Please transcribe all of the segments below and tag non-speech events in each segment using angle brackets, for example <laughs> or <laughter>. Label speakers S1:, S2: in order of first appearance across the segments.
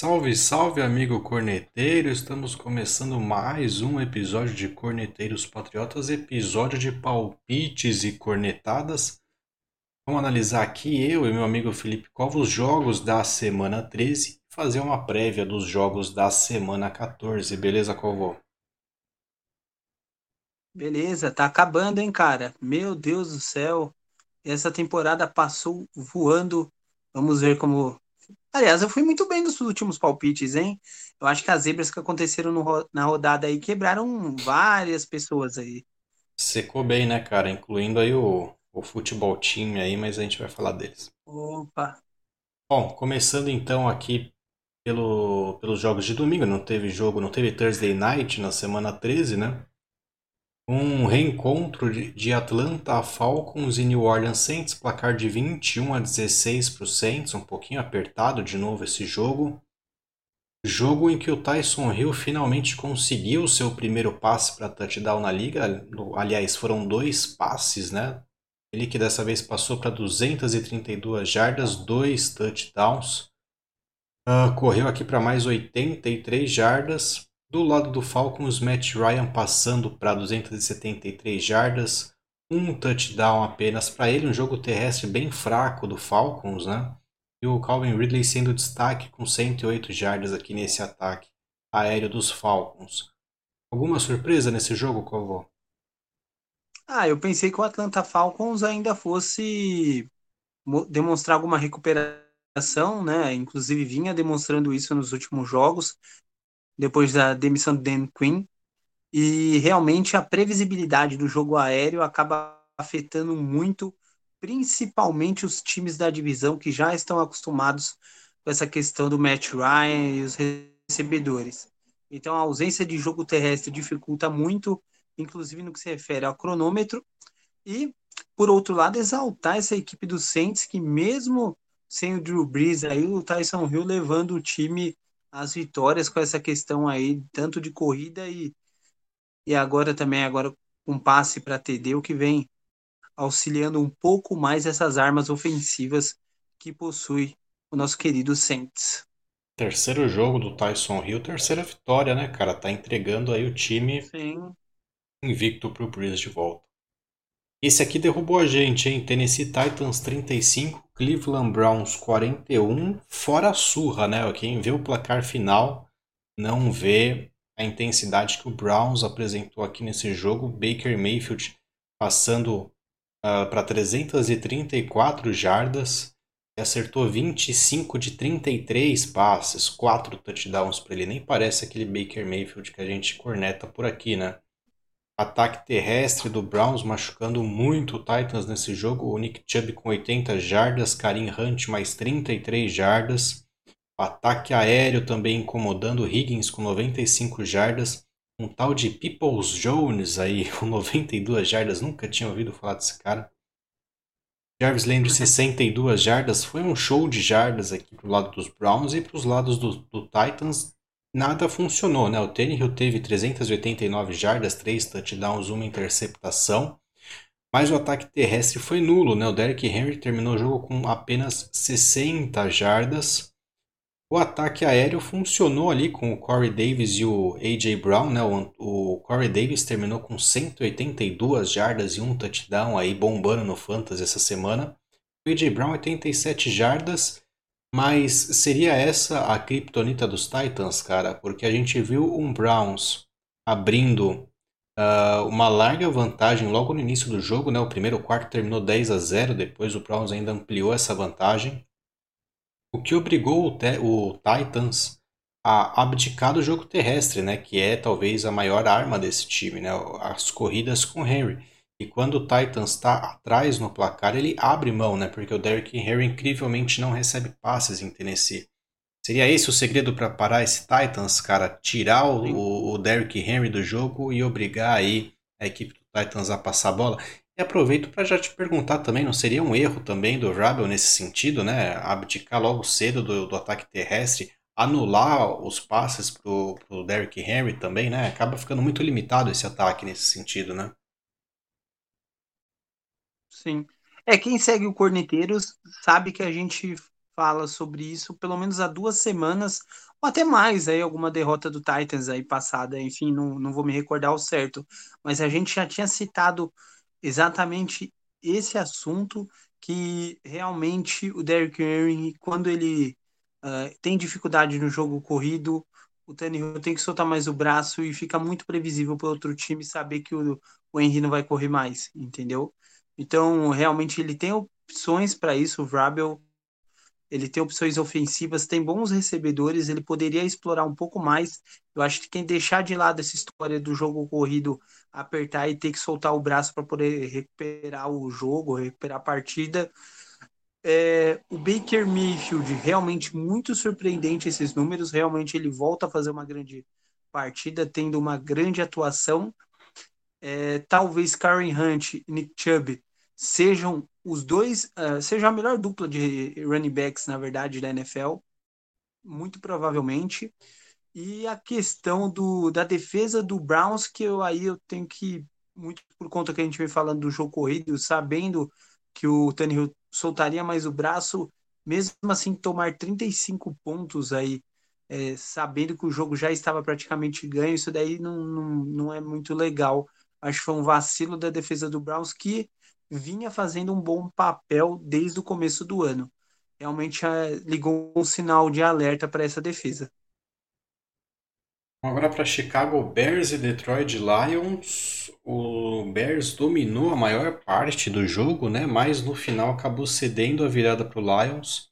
S1: Salve, salve, amigo corneteiro! Estamos começando mais um episódio de Corneteiros Patriotas, episódio de palpites e cornetadas. Vamos analisar aqui eu e meu amigo Felipe Covos os jogos da semana 13 e fazer uma prévia dos jogos da semana 14, beleza, Covo?
S2: Beleza, tá acabando, hein, cara? Meu Deus do céu, essa temporada passou voando. Vamos ver como Aliás, eu fui muito bem nos últimos palpites, hein? Eu acho que as zebras que aconteceram no, na rodada aí quebraram várias pessoas aí.
S1: Secou bem, né, cara? Incluindo aí o, o futebol time aí, mas a gente vai falar deles.
S2: Opa!
S1: Bom, começando então aqui pelo, pelos jogos de domingo, não teve jogo, não teve Thursday Night na semana 13, né? Um reencontro de Atlanta Falcons e New Orleans Saints, placar de 21 a 16 para os Saints, um pouquinho apertado de novo esse jogo. Jogo em que o Tyson Hill finalmente conseguiu seu primeiro passe para touchdown na liga. Aliás, foram dois passes, né? Ele que dessa vez passou para 232 jardas, dois touchdowns. Uh, correu aqui para mais 83 jardas. Do lado do Falcons, Matt Ryan passando para 273 jardas, um touchdown apenas para ele, um jogo terrestre bem fraco do Falcons, né? E o Calvin Ridley sendo destaque com 108 jardas aqui nesse ataque aéreo dos Falcons. Alguma surpresa nesse jogo, Calvo?
S2: Ah, eu pensei que o Atlanta Falcons ainda fosse demonstrar alguma recuperação, né? Inclusive vinha demonstrando isso nos últimos jogos depois da demissão do Dan Quinn. E realmente a previsibilidade do jogo aéreo acaba afetando muito, principalmente os times da divisão que já estão acostumados com essa questão do Matt Ryan e os recebedores. Então a ausência de jogo terrestre dificulta muito, inclusive no que se refere ao cronômetro. E, por outro lado, exaltar essa equipe do Saints, que mesmo sem o Drew Brees aí, o Tyson Hill levando o time as vitórias com essa questão aí, tanto de corrida e, e agora também agora um passe para TD, o que vem auxiliando um pouco mais essas armas ofensivas que possui o nosso querido Saints.
S1: Terceiro jogo do Tyson Hill, terceira vitória, né, cara? Tá entregando aí o time
S2: Sim.
S1: invicto pro Breeze de volta. Esse aqui derrubou a gente, hein? Tennessee Titans 35, Cleveland Browns 41, fora a surra, né? Quem vê o placar final não vê a intensidade que o Browns apresentou aqui nesse jogo. Baker Mayfield passando uh, para 334 jardas e acertou 25 de 33 passes, 4 touchdowns para ele. Nem parece aquele Baker Mayfield que a gente corneta por aqui, né? Ataque terrestre do Browns machucando muito o Titans nesse jogo. O Nick Chubb com 80 jardas, Karim Hunt mais 33 jardas. Ataque aéreo também incomodando o Higgins com 95 jardas. Um tal de Peoples Jones aí <laughs> com 92 jardas. Nunca tinha ouvido falar desse cara. Jarvis Landry 62 jardas. Foi um show de jardas aqui pro lado dos Browns e para os lados do, do Titans nada funcionou, né? O Tannehill teve 389 jardas, 3 touchdowns, uma interceptação, mas o ataque terrestre foi nulo, né? O Derrick Henry terminou o jogo com apenas 60 jardas. O ataque aéreo funcionou ali com o Corey Davis e o A.J. Brown, né? O, o Corey Davis terminou com 182 jardas e um touchdown aí bombando no Fantasy essa semana. O A.J. Brown 87 jardas mas seria essa a criptonita dos Titans, cara? Porque a gente viu um Browns abrindo uh, uma larga vantagem logo no início do jogo, né? O primeiro quarto terminou 10 a 0, depois o Browns ainda ampliou essa vantagem. O que obrigou o, o Titans a abdicar do jogo terrestre, né? Que é talvez a maior arma desse time, né? As corridas com Henry. E quando o Titans está atrás no placar, ele abre mão, né? Porque o Derrick Henry incrivelmente não recebe passes em Tennessee. Seria esse o segredo para parar esse Titans, cara? Tirar o, o Derrick Henry do jogo e obrigar aí a equipe do Titans a passar a bola. E aproveito para já te perguntar também, não seria um erro também do Rabel nesse sentido, né? Abdicar logo cedo do, do ataque terrestre, anular os passes pro, pro Derrick Henry também, né? Acaba ficando muito limitado esse ataque nesse sentido, né?
S2: Sim. É, quem segue o Corneteiros sabe que a gente fala sobre isso, pelo menos há duas semanas, ou até mais, aí alguma derrota do Titans aí passada, enfim, não, não vou me recordar o certo, mas a gente já tinha citado exatamente esse assunto que realmente o Derrick Henry, quando ele uh, tem dificuldade no jogo corrido, o Tannehill tem que soltar mais o braço e fica muito previsível para outro time saber que o, o Henry não vai correr mais, entendeu? Então, realmente, ele tem opções para isso, o Vrabel ele tem opções ofensivas, tem bons recebedores, ele poderia explorar um pouco mais. Eu acho que quem deixar de lado essa história do jogo corrido, apertar e ter que soltar o braço para poder recuperar o jogo, recuperar a partida. É, o Baker Mayfield, realmente muito surpreendente esses números, realmente ele volta a fazer uma grande partida, tendo uma grande atuação. É, talvez Karen Hunt e Nick Chubb sejam os dois, uh, seja a melhor dupla de running backs, na verdade, da NFL, muito provavelmente. E a questão do, da defesa do Browns, que eu aí eu tenho que, muito por conta que a gente vem falando do jogo corrido, sabendo que o Tannehill soltaria mais o braço, mesmo assim tomar 35 pontos aí, é, sabendo que o jogo já estava praticamente ganho, isso daí não, não, não é muito legal. Acho que foi um vacilo da defesa do Browns que vinha fazendo um bom papel desde o começo do ano. Realmente é, ligou um sinal de alerta para essa defesa.
S1: Agora para Chicago Bears e Detroit Lions, o Bears dominou a maior parte do jogo, né? Mas no final acabou cedendo a virada para o Lions,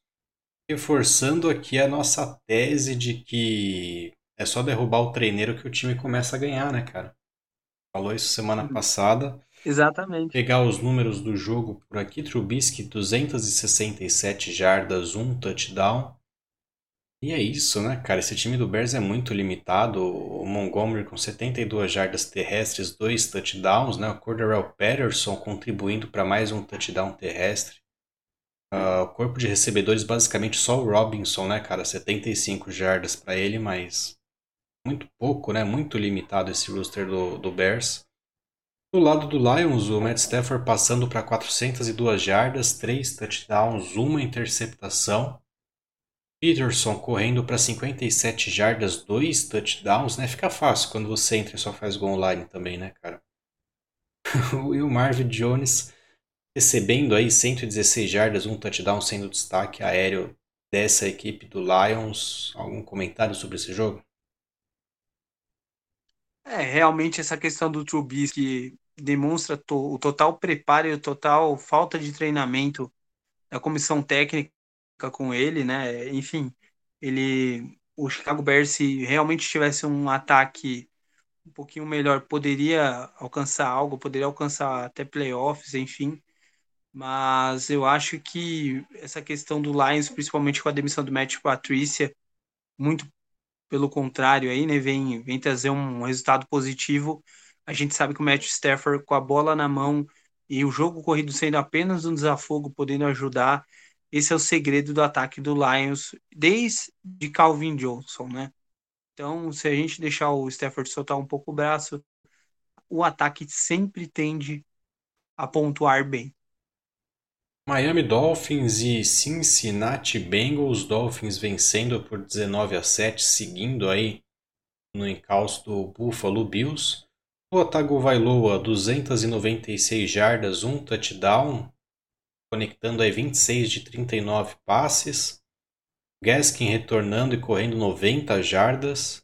S1: reforçando aqui a nossa tese de que é só derrubar o treineiro que o time começa a ganhar, né, cara? Falou isso semana passada.
S2: Exatamente.
S1: Pegar os números do jogo por aqui, Trubisky 267 jardas, um touchdown. E é isso, né, cara? Esse time do Bears é muito limitado. O Montgomery com 72 jardas terrestres, dois touchdowns, né? O Cordarrelle Patterson contribuindo para mais um touchdown terrestre. Uh, o corpo de recebedores, basicamente só o Robinson, né, cara? 75 jardas para ele, mas muito pouco, né? Muito limitado esse roster do, do Bears. Do lado do Lions, o Matt Stafford passando para 402 jardas, 3 touchdowns, uma interceptação. Peterson correndo para 57 jardas, 2 touchdowns, né? Fica fácil quando você entra e só faz gol online também, né, cara? <laughs> e o Marvin Jones recebendo aí 116 jardas, um touchdown sendo destaque aéreo dessa equipe do Lions. Algum comentário sobre esse jogo?
S2: É, realmente essa questão do Trubisky demonstra to, o total preparo e o total falta de treinamento da comissão técnica com ele, né? Enfim, ele, o Chicago Bears se realmente tivesse um ataque um pouquinho melhor, poderia alcançar algo, poderia alcançar até playoffs, enfim. Mas eu acho que essa questão do Lions, principalmente com a demissão do Matt Patrícia, muito pelo contrário, aí, né, vem, vem trazer um resultado positivo. A gente sabe que o Matt Stafford, com a bola na mão e o jogo corrido sendo apenas um desafogo, podendo ajudar, esse é o segredo do ataque do Lions, desde Calvin Johnson, né? Então, se a gente deixar o Stafford soltar um pouco o braço, o ataque sempre tende a pontuar bem.
S1: Miami Dolphins e Cincinnati Bengals, Dolphins vencendo por 19 a 7, seguindo aí no encalço do Buffalo Bills. O Tagovailoa 296 jardas, um touchdown, conectando aí 26 de 39 passes. Gaskin retornando e correndo 90 jardas.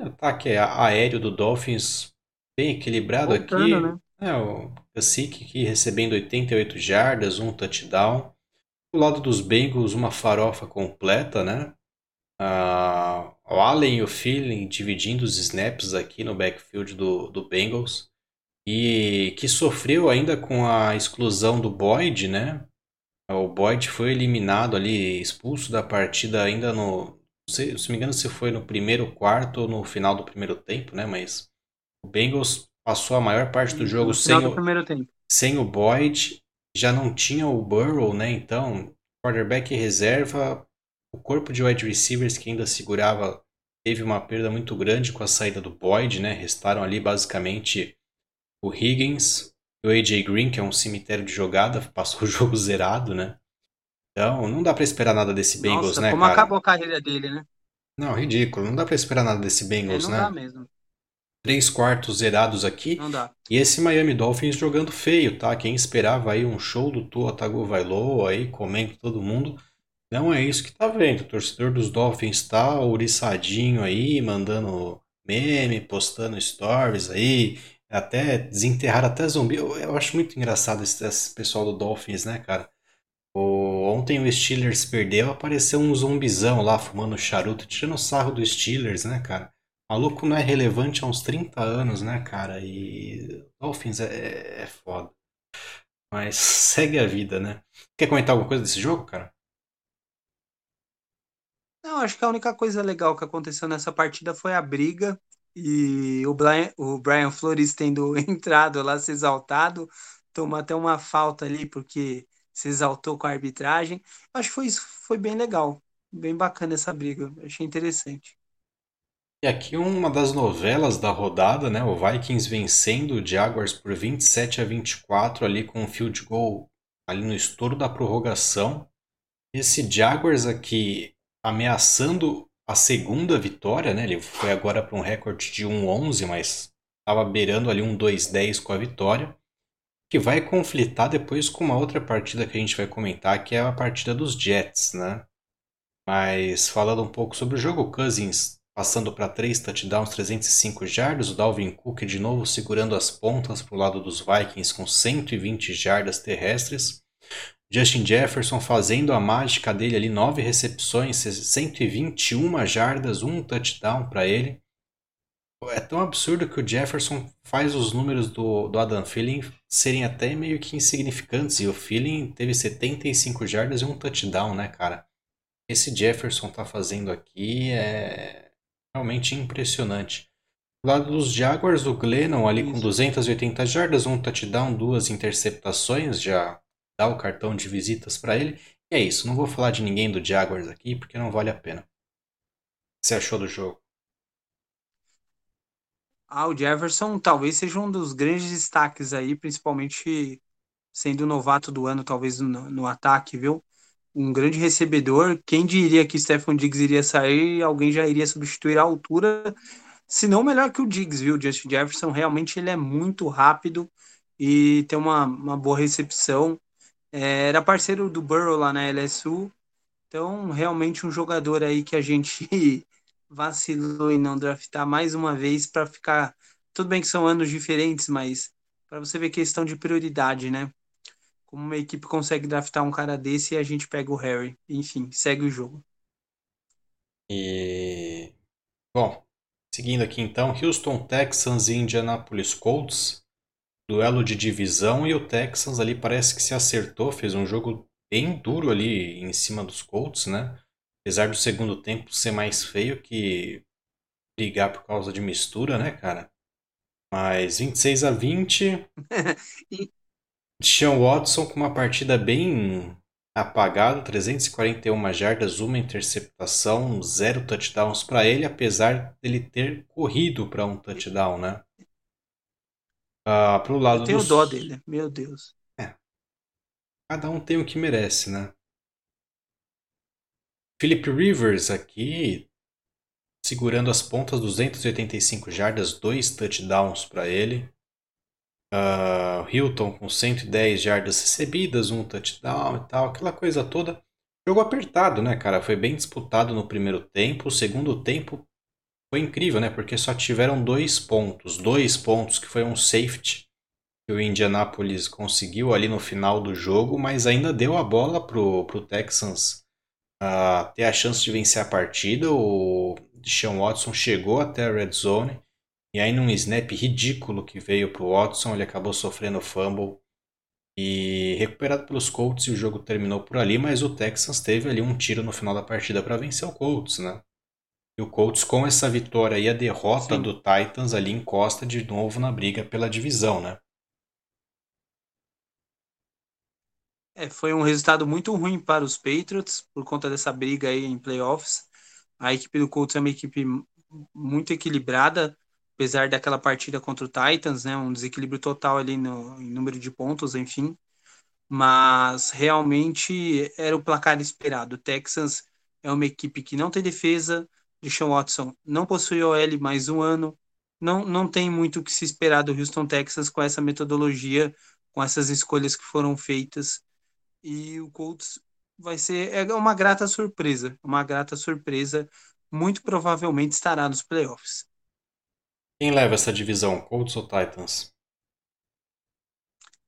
S1: Ataque aéreo do Dolphins bem equilibrado Voltando, aqui. Né? É, o Kasich aqui recebendo 88 jardas, um touchdown. Do lado dos Bengals, uma farofa completa, né? Ah, o Allen e o Feeling dividindo os snaps aqui no backfield do, do Bengals. E que sofreu ainda com a exclusão do Boyd, né? O Boyd foi eliminado ali, expulso da partida ainda no. Sei, se me engano, se foi no primeiro quarto ou no final do primeiro tempo, né? Mas o Bengals passou a maior parte do jogo sem o, sem o Boyd, já não tinha o Burrow, né? Então, quarterback reserva, o corpo de wide receivers que ainda segurava teve uma perda muito grande com a saída do Boyd, né? Restaram ali basicamente o Higgins e o AJ Green, que é um cemitério de jogada, <laughs> passou o jogo zerado, né? Então, não dá para esperar nada desse Bengals,
S2: Nossa,
S1: né,
S2: como
S1: cara?
S2: acabou a carreira dele, né?
S1: Não, ridículo. Não dá para esperar nada desse
S2: É,
S1: Bengals,
S2: não
S1: né?
S2: dá mesmo.
S1: Três quartos zerados aqui.
S2: Não dá.
S1: E esse Miami Dolphins jogando feio, tá? Quem esperava aí um show do Tua Tagovailoa aí, comendo todo mundo, não é isso que tá vendo. O torcedor dos Dolphins tá ouriçadinho aí, mandando meme, postando stories aí, até desenterrar até zumbi. Eu, eu acho muito engraçado esse, esse, pessoal do Dolphins, né, cara? O, ontem o Steelers perdeu, apareceu um zumbizão lá fumando charuto, tirando sarro do Steelers, né, cara? Maluco não é relevante há uns 30 anos, né, cara? E Dolphins é, é foda. Mas segue a vida, né? Quer comentar alguma coisa desse jogo, cara?
S2: Não, acho que a única coisa legal que aconteceu nessa partida foi a briga e o Brian, o Brian Flores tendo <laughs> entrado lá, se exaltado, tomou até uma falta ali porque se exaltou com a arbitragem. Acho que foi foi bem legal, bem bacana essa briga, achei interessante.
S1: E aqui uma das novelas da rodada, né? O Vikings vencendo o Jaguars por 27 a 24 ali com um field goal ali no estouro da prorrogação. Esse Jaguars aqui ameaçando a segunda vitória, né? Ele foi agora para um recorde de 1-11, mas estava beirando ali um 2-10 com a vitória, que vai conflitar depois com uma outra partida que a gente vai comentar, que é a partida dos Jets, né? Mas falando um pouco sobre o jogo, Cousins passando para 3 touchdowns, 305 jardas, o Dalvin Cook de novo segurando as pontas para o lado dos Vikings com 120 jardas terrestres. Justin Jefferson fazendo a mágica dele ali, nove recepções, 121 jardas, um touchdown para ele. É tão absurdo que o Jefferson faz os números do, do Adam Thielen serem até meio que insignificantes. E o Thielen teve 75 jardas e um touchdown, né, cara? Esse Jefferson tá fazendo aqui é realmente impressionante. Do lado dos Jaguars, o Glennon ali com 280 jardas, um touchdown, duas interceptações, já dá o cartão de visitas para ele. E é isso, não vou falar de ninguém do Jaguars aqui porque não vale a pena. O que você achou do jogo?
S2: Ah, o Jefferson talvez seja um dos grandes destaques aí, principalmente sendo o novato do ano, talvez no, no ataque, viu? Um grande recebedor. Quem diria que Stephen Diggs iria sair? Alguém já iria substituir a altura, se não melhor que o Diggs, viu? Justin Jefferson realmente ele é muito rápido e tem uma, uma boa recepção. É, era parceiro do Burrow lá na LSU, então realmente um jogador aí que a gente <laughs> vacilou em não draftar mais uma vez para ficar. Tudo bem que são anos diferentes, mas para você ver questão de prioridade, né? Como uma equipe consegue draftar um cara desse e a gente pega o Harry. Enfim, segue o jogo.
S1: E. Bom, seguindo aqui então, Houston Texans e Indianapolis Colts. Duelo de divisão e o Texans ali parece que se acertou, fez um jogo bem duro ali em cima dos Colts, né? Apesar do segundo tempo ser mais feio que brigar por causa de mistura, né, cara? Mas 26 a 20. <laughs> Sean Watson com uma partida bem apagada, 341 jardas, uma interceptação, zero touchdowns para ele, apesar dele ter corrido para um touchdown, né? Uh, pro lado
S2: Eu tenho
S1: dos...
S2: dó dele, meu Deus.
S1: É. Cada um tem o que merece, né? Philip Rivers aqui segurando as pontas, 285 jardas, dois touchdowns para ele. Uh, Hilton com 110 jardas recebidas, um touchdown e tal, aquela coisa toda. Jogo apertado, né, cara? Foi bem disputado no primeiro tempo. O segundo tempo foi incrível, né? Porque só tiveram dois pontos. Dois pontos que foi um safety que o Indianapolis conseguiu ali no final do jogo, mas ainda deu a bola pro, pro Texans uh, ter a chance de vencer a partida. O Deshaun Watson chegou até a red zone e aí num snap ridículo que veio pro Watson, ele acabou sofrendo fumble e recuperado pelos Colts e o jogo terminou por ali, mas o Texans teve ali um tiro no final da partida para vencer o Colts, né? E o Colts com essa vitória e a derrota Sim. do Titans ali encosta de novo na briga pela divisão, né?
S2: É, foi um resultado muito ruim para os Patriots por conta dessa briga aí em playoffs. A equipe do Colts é uma equipe muito equilibrada, apesar daquela partida contra o Titans, né? Um desequilíbrio total ali no em número de pontos, enfim. mas realmente era o placar esperado. O Texans é uma equipe que não tem defesa, Deshaun Watson não possui OL mais um ano, não, não tem muito o que se esperar do Houston Texans com essa metodologia, com essas escolhas que foram feitas, e o Colts vai ser é uma grata surpresa, uma grata surpresa, muito provavelmente estará nos playoffs.
S1: Quem leva essa divisão, Colts ou Titans?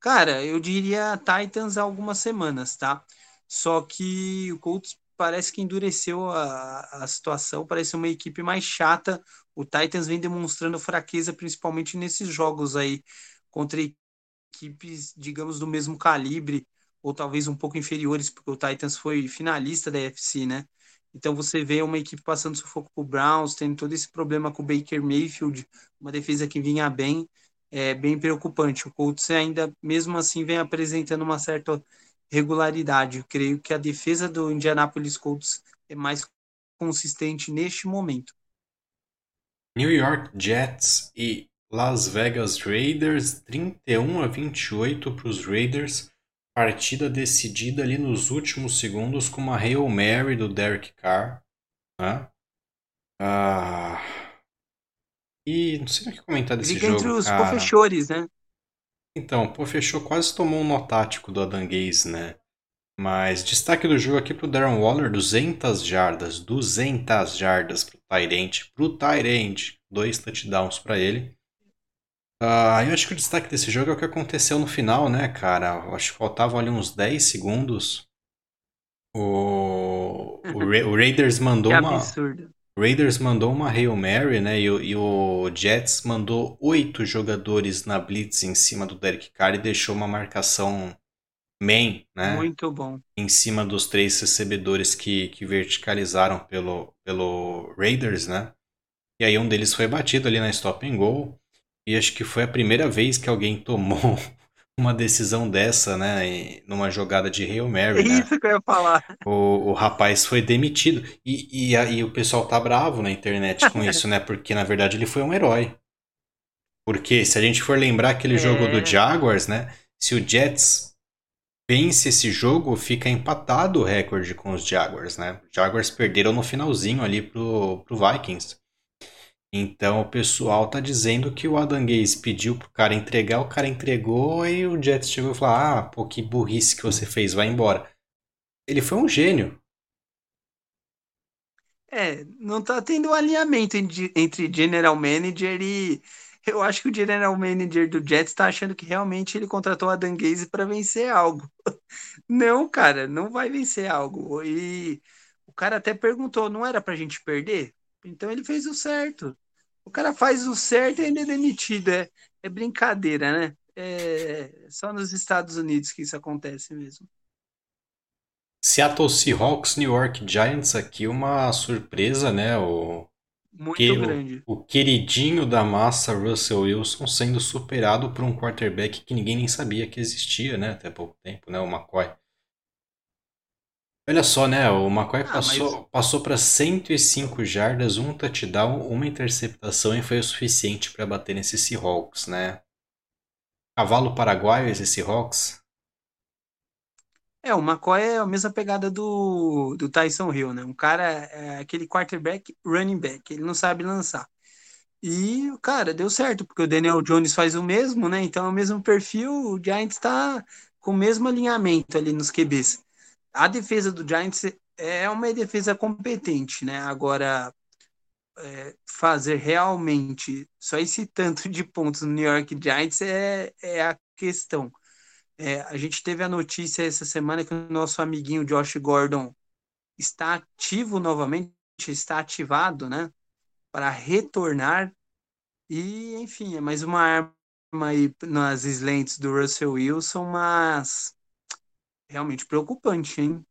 S2: Cara, eu diria Titans há algumas semanas, tá? Só que o Colts parece que endureceu a, a situação, parece uma equipe mais chata. O Titans vem demonstrando fraqueza, principalmente nesses jogos aí, contra equipes, digamos, do mesmo calibre, ou talvez um pouco inferiores, porque o Titans foi finalista da UFC, né? Então você vê uma equipe passando sufoco com o Browns, tendo todo esse problema com o Baker Mayfield, uma defesa que vinha bem é bem preocupante. O Colts ainda, mesmo assim, vem apresentando uma certa regularidade. Eu creio que a defesa do Indianapolis Colts é mais consistente neste momento.
S1: New York Jets e Las Vegas Raiders, 31 a 28 para os Raiders. Partida decidida ali nos últimos segundos com uma Hail Mary do Derek Carr. Né? Ah, e não sei o que comentar desse
S2: Briga
S1: jogo,
S2: entre os
S1: cara.
S2: professores, né?
S1: Então, o Pofechou quase tomou um nó tático do Adam Gaze, né? Mas destaque do jogo aqui pro Darren Waller, 200 jardas, 200 jardas pro Tyrant, pro Tyrant, dois touchdowns para ele. Uh, eu acho que o destaque desse jogo é o que aconteceu no final, né, cara? Eu acho que faltavam ali uns 10 segundos. O, o, <laughs> Ra o Raiders mandou uma.
S2: absurdo.
S1: Raiders mandou uma Hail Mary, né? E, e, o Jets mandou oito jogadores na blitz em cima do Derek Carr e deixou uma marcação main, né?
S2: Muito bom.
S1: Em cima dos três recebedores que, que verticalizaram pelo, pelo Raiders, né? E aí um deles foi batido ali na stop and goal. E acho que foi a primeira vez que alguém tomou <laughs> uma decisão dessa, né? Numa jogada de Hail Mary.
S2: É
S1: né?
S2: isso que eu ia falar.
S1: O, o rapaz foi demitido. E, e, e o pessoal tá bravo na internet com <laughs> isso, né? Porque na verdade ele foi um herói. Porque se a gente for lembrar aquele
S2: É.
S1: jogo do Jaguars, né? Se o Jets vence esse jogo, fica empatado o recorde com os Jaguars, né? Os Jaguars perderam no finalzinho ali pro, pro Vikings. Então o pessoal tá dizendo que o Adam Gaze pediu pro cara entregar, o cara entregou e o Jets chegou e falou: Ah, pô, que burrice que você fez, vai embora. Ele foi um gênio.
S2: É, não tá tendo alinhamento en- entre General Manager e. <laughs> Eu acho que o General Manager do Jets tá achando que realmente ele contratou a Dan Gaze para vencer algo. <laughs> Não, cara, não vai vencer algo. E o cara até perguntou, não era pra gente perder? Então ele fez o certo. O cara faz o certo e ainda é demitido. É, é brincadeira, né? É só nos Estados Unidos que isso acontece mesmo.
S1: Seattle Seahawks, New York Giants aqui, uma surpresa, né? O,
S2: Muito
S1: que, o,
S2: grande.
S1: o queridinho da massa Russell Wilson sendo superado por um quarterback que ninguém nem sabia que existia, né? Até pouco tempo, né? O McCoy. Olha só, né? O McCoy
S2: Ah,
S1: passou,
S2: mas-
S1: passou para 105 jardas, um touchdown, uma interceptação e foi o suficiente para bater nesse Seahawks, né? Cavalo paraguaio esse Seahawks.
S2: É, o McCoy é a mesma pegada do, do Tyson Hill, né? Um cara, é aquele quarterback running back, ele não sabe lançar. E, cara, deu certo, porque o Daniel Jones faz o mesmo, né? Então é o mesmo perfil, o Giants tá com o mesmo alinhamento ali nos QBs. A defesa do Giants é uma defesa competente, né? Agora, é, fazer realmente só esse <laughs> tanto de pontos no New York Giants é, é a questão. É, a gente teve a notícia essa semana que o nosso amiguinho Josh Gordon está ativo novamente, está ativado, né? Para retornar. E, enfim, é mais uma arma aí nas lentes do Russell Wilson, mas realmente preocupante, hein?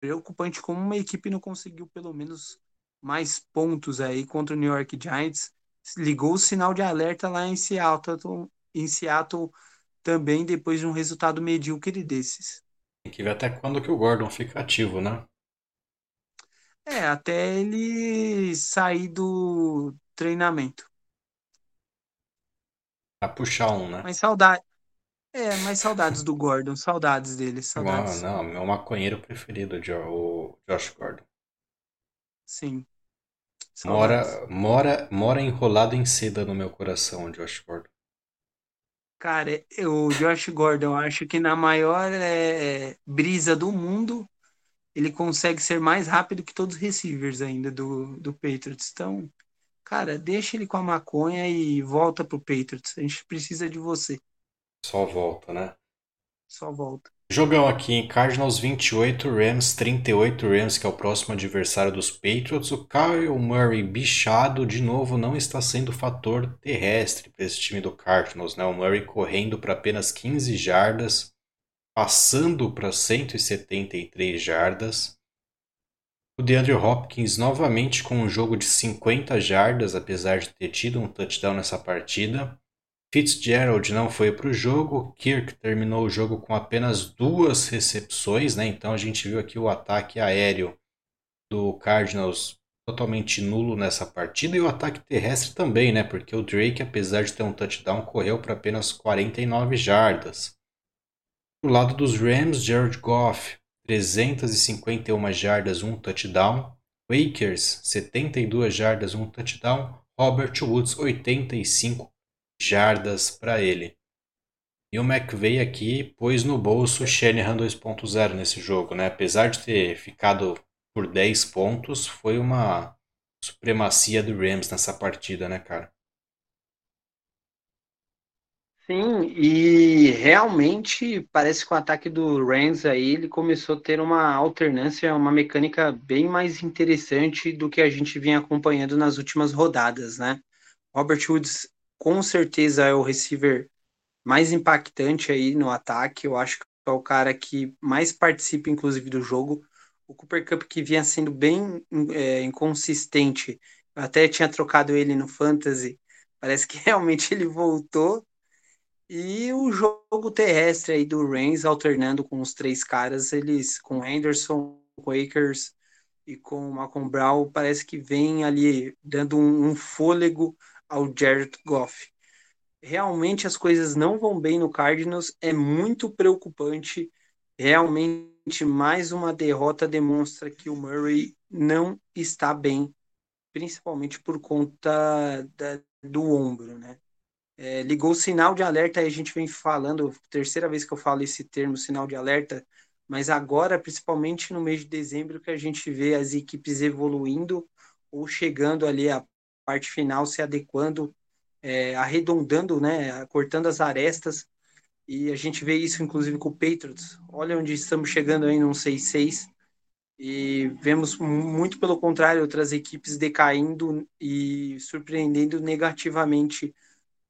S2: Preocupante como uma equipe não conseguiu pelo menos mais pontos aí contra o New York Giants. Ligou o sinal de alerta lá em Seattle, em Seattle também depois de um resultado medíocre desses.
S1: Tem que ver até quando que o Gordon fica ativo, né?
S2: É, até ele sair do treinamento.
S1: Pra puxar um, né?
S2: Mas saudade, É, mas saudades do Gordon, saudades dele, saudades.
S1: não, meu maconheiro preferido, o Josh Gordon.
S2: Sim, saudades.
S1: Mora, mora, mora enrolado em seda no meu coração, o Josh Gordon.
S2: Cara, eu- o Josh Gordon, acho que na maior é, brisa do mundo, ele consegue ser mais rápido que todos os receivers ainda do, do Patriots. Então, cara, deixa ele com a maconha e volta pro Patriots. A gente precisa de você.
S1: Só volta, né?
S2: Só volta.
S1: Jogão aqui em Cardinals 28, Rams 38, Rams que é o próximo adversário dos Patriots. O Kyle Murray bichado de novo não está sendo fator terrestre para esse time do Cardinals, né? O Murray correndo para apenas 15 jardas, passando para 173 jardas. O DeAndre Hopkins novamente com um jogo de 50 jardas, apesar de ter tido um touchdown nessa partida. Fitzgerald não foi para o jogo, Kirk terminou o jogo com apenas duas recepções, né? Então a gente viu aqui o ataque aéreo do Cardinals totalmente nulo nessa partida e o ataque terrestre também, né? Porque o Drake, apesar de ter um touchdown, correu para apenas 49 jardas. Do lado dos Rams, Jared Goff, 351 jardas, um touchdown. Wakers, 72 jardas, um touchdown. Robert Woods, 85 jardas para ele. E o McVeigh aqui pôs no bolso o Shanahan 2.0 nesse jogo, né? Apesar de ter ficado por 10 pontos, foi uma supremacia do Rams nessa partida, né, cara?
S2: Sim, e realmente parece que o ataque do Rams aí ele começou a ter uma alternância, uma mecânica bem mais interessante do que a gente vinha acompanhando nas últimas rodadas, né? Robert Woods com certeza é o receiver mais impactante aí no ataque. Eu acho que é o cara que mais participa, inclusive, do jogo. O Cooper Cup que vinha sendo bem é, inconsistente. Eu até tinha trocado ele no Fantasy. Parece que <laughs> realmente ele voltou. E o jogo terrestre aí do Reigns, alternando com os três caras, eles com Anderson, Quakers e com Malcolm Brown, parece que vem ali dando um, um fôlego ao Jared Goff. Realmente as coisas não vão bem no Cardinals, é muito preocupante. Realmente, mais uma derrota demonstra que o Murray não está bem, principalmente por conta da, do ombro, né? É, ligou o sinal de alerta, aí a gente vem falando, terceira vez que eu falo esse termo, sinal de alerta, mas agora, principalmente no mês de dezembro, que a gente vê as equipes evoluindo ou chegando ali a parte final se adequando, é, arredondando, né, cortando as arestas. E a gente vê isso, inclusive, com o Patriots. Olha onde estamos chegando aí num 6-6. E vemos muito pelo contrário, outras equipes decaindo e surpreendendo negativamente.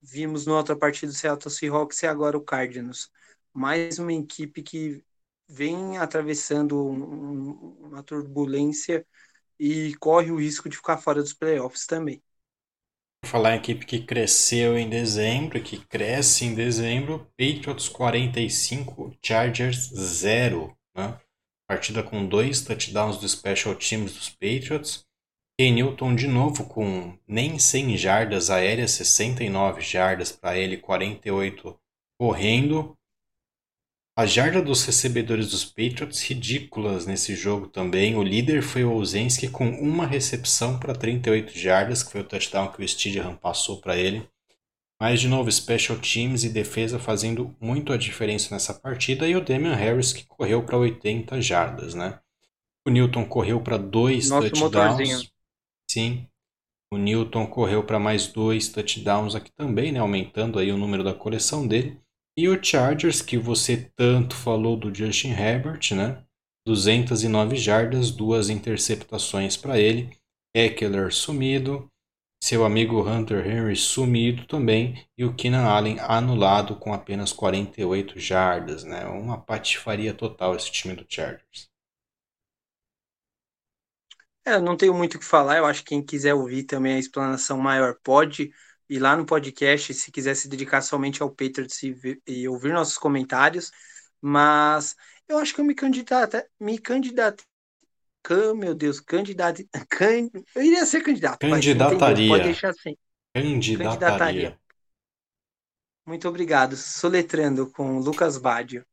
S2: Vimos na outra partida do Seattle Seahawks e agora o Cardinals. Mais uma equipe que vem atravessando uma turbulência e corre o risco de ficar fora dos playoffs também.
S1: Falar em equipe que cresceu em dezembro, que cresce em dezembro, Patriots 45, Chargers 0. Né? Partida com dois touchdowns do Special Teams dos Patriots. Ken Newton de novo com nem 100 jardas aéreas, 69 jardas para ele, 48 correndo. A jarda dos recebedores dos Patriots ridículas nesse jogo também. O líder foi o Olszewski com uma recepção para 38 jardas, que foi o touchdown que o Steedham passou para ele. Mas de novo, special teams e defesa fazendo muito a diferença nessa partida e o Damian Harris que correu para 80 jardas, né? O Newton correu para dois
S2: Nosso
S1: touchdowns.
S2: Motorzinho.
S1: Sim. O Newton correu para mais dois touchdowns aqui também, né? Aumentando aí o número da coleção dele. E o Chargers, que você tanto falou do Justin Herbert, né? 209 jardas, duas interceptações para ele. Eckler sumido. Seu amigo Hunter Henry sumido também. E o Keenan Allen anulado com apenas 48 jardas, né? Uma patifaria total esse time do Chargers.
S2: É, não tenho muito o que falar. Eu acho que quem quiser ouvir também a explanação maior pode ir lá no podcast, se quiser se dedicar somente ao Patriots e, e ouvir nossos comentários. Mas eu acho que eu me candidato, me candidato, meu Deus, candidato, can, eu iria ser candidato.
S1: Candidataria.
S2: Pode deixar assim.
S1: Candidataria.
S2: Muito obrigado. Soletrando com Lucas Badio.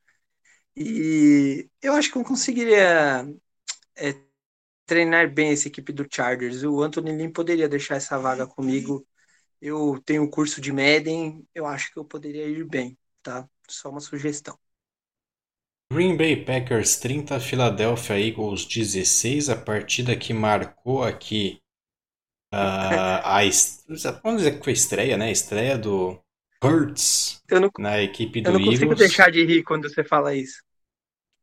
S2: E eu acho que eu conseguiria é, treinar bem essa equipe do Chargers. O Anthony Lynn poderia deixar essa vaga comigo. Eu tenho curso de Madden, eu acho que eu poderia ir bem, tá? Só uma sugestão.
S1: Green Bay Packers 30, Philadelphia Eagles 16, a partida que marcou aqui uh, <laughs> a vamos dizer que foi estreia, né? A estreia do Hurts na equipe do
S2: Eagles. Eu não consigo
S1: Eagles.
S2: deixar de rir quando você fala isso.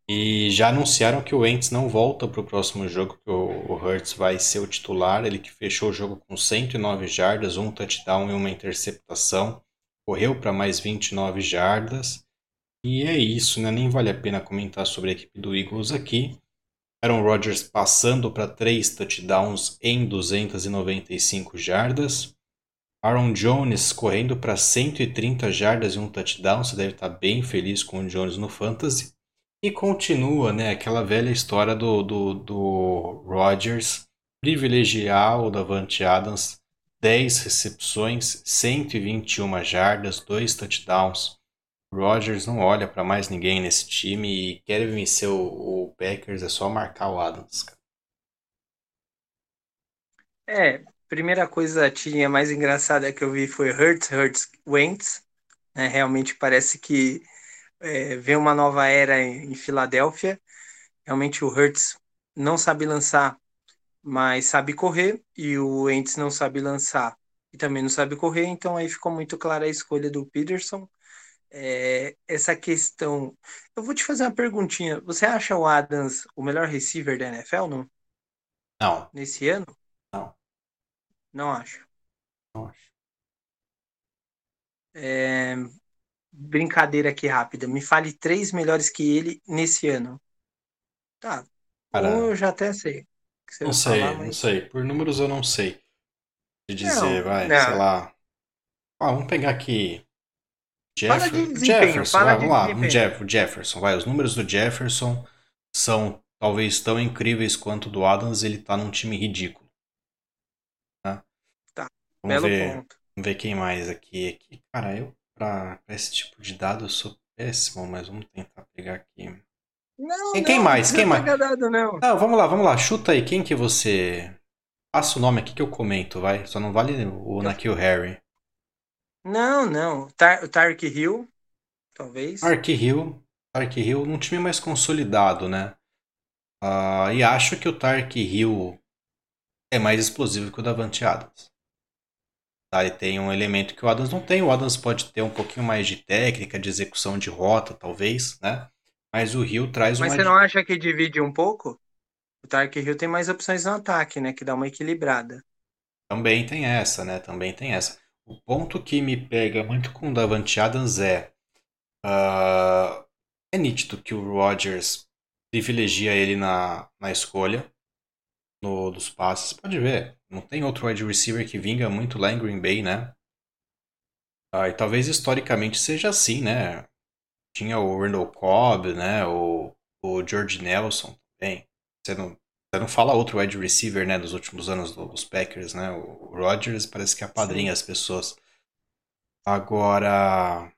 S1: E já anunciaram que o Ents não volta para o próximo jogo, que o, o Hurts vai ser o titular. Ele que fechou o jogo com 109 jardas, um touchdown e uma interceptação. Correu para mais 29 jardas. E é isso, né? Nem vale a pena comentar sobre a equipe do Eagles aqui. Aaron Rodgers passando para três touchdowns em 295 jardas. Aaron Jones correndo para 130 jardas e um touchdown. Você deve estar bem feliz com o Jones no Fantasy. E continua, né, aquela velha história do, do, do Rodgers privilegiar o Davante Adams, 10 recepções, 121 jardas, 2 touchdowns. Rodgers não olha para mais ninguém nesse time e quer vencer o, o, Packers, é só marcar o Adams. Cara.
S2: É, primeira coisa tinha mais engraçada que eu vi foi Hurts, Hurts, Wentz. Né, realmente parece que é, vem uma nova era em, em Filadélfia. Realmente o Hurts não sabe lançar, mas sabe correr, e o Wentz não sabe lançar e também não sabe correr, então aí ficou muito clara a escolha do Peterson. É, essa questão. Eu vou te fazer uma perguntinha. Você acha o Adams o melhor receiver da NFL, não?
S1: Não.
S2: Nesse ano?
S1: Não.
S2: Não acho.
S1: Não acho.
S2: É, brincadeira aqui rápida. Me fale três melhores que ele nesse ano. Tá. Cara, um eu já até sei.
S1: não sei, falar, mas... não sei. Por números eu não sei. De dizer, não, vai, não. sei lá. Ah, vamos pegar aqui. Jeff... De Jefferson, vai, vamos lá. Um Jeff, Jefferson, vai. Os números do Jefferson são talvez tão incríveis quanto o do Adams. Ele tá num time ridículo.
S2: Tá. tá.
S1: Vamos
S2: Belo
S1: ver,
S2: ponto.
S1: Vamos ver quem mais aqui. aqui. Cara, eu para esse tipo de dado eu sou péssimo, mas vamos tentar pegar aqui.
S2: Não,
S1: quem, quem
S2: não,
S1: mais? Quem mais?
S2: Dado, não.
S1: não, vamos lá, vamos lá. Chuta aí. Quem que você. Passa o nome aqui que eu comento, vai. Só não vale o Nakil Harry.
S2: Não, não. Tar o Tark Hill, talvez.
S1: Tark Hill. Tark Hill num time mais consolidado, né? Uh, e acho que o Tark Hill é mais explosivo que o Davante Adams. Tá? Ele tem um elemento que o Adams não tem. O Adams pode ter um pouquinho mais de técnica, de execução de rota, talvez, né? Mas o Rio traz
S2: Mas
S1: uma.
S2: você não acha que divide um pouco? O Tark Hill tem mais opções no ataque, né? Que dá uma equilibrada.
S1: Também tem essa, né? Também tem essa. O ponto que me pega muito com o Davante Adams é. Uh, é nítido que o Rodgers privilegia ele na, na escolha no, dos passes. Pode ver, não tem outro wide receiver que vinga muito lá em Green Bay, né? Ah, e talvez historicamente seja assim, né? Tinha o Randall Cobb, né? O, o George Nelson também. Você não, você não fala outro wide receiver, né? Dos últimos anos dos Packers, né? O Rodgers parece que apadrinha as pessoas. Agora,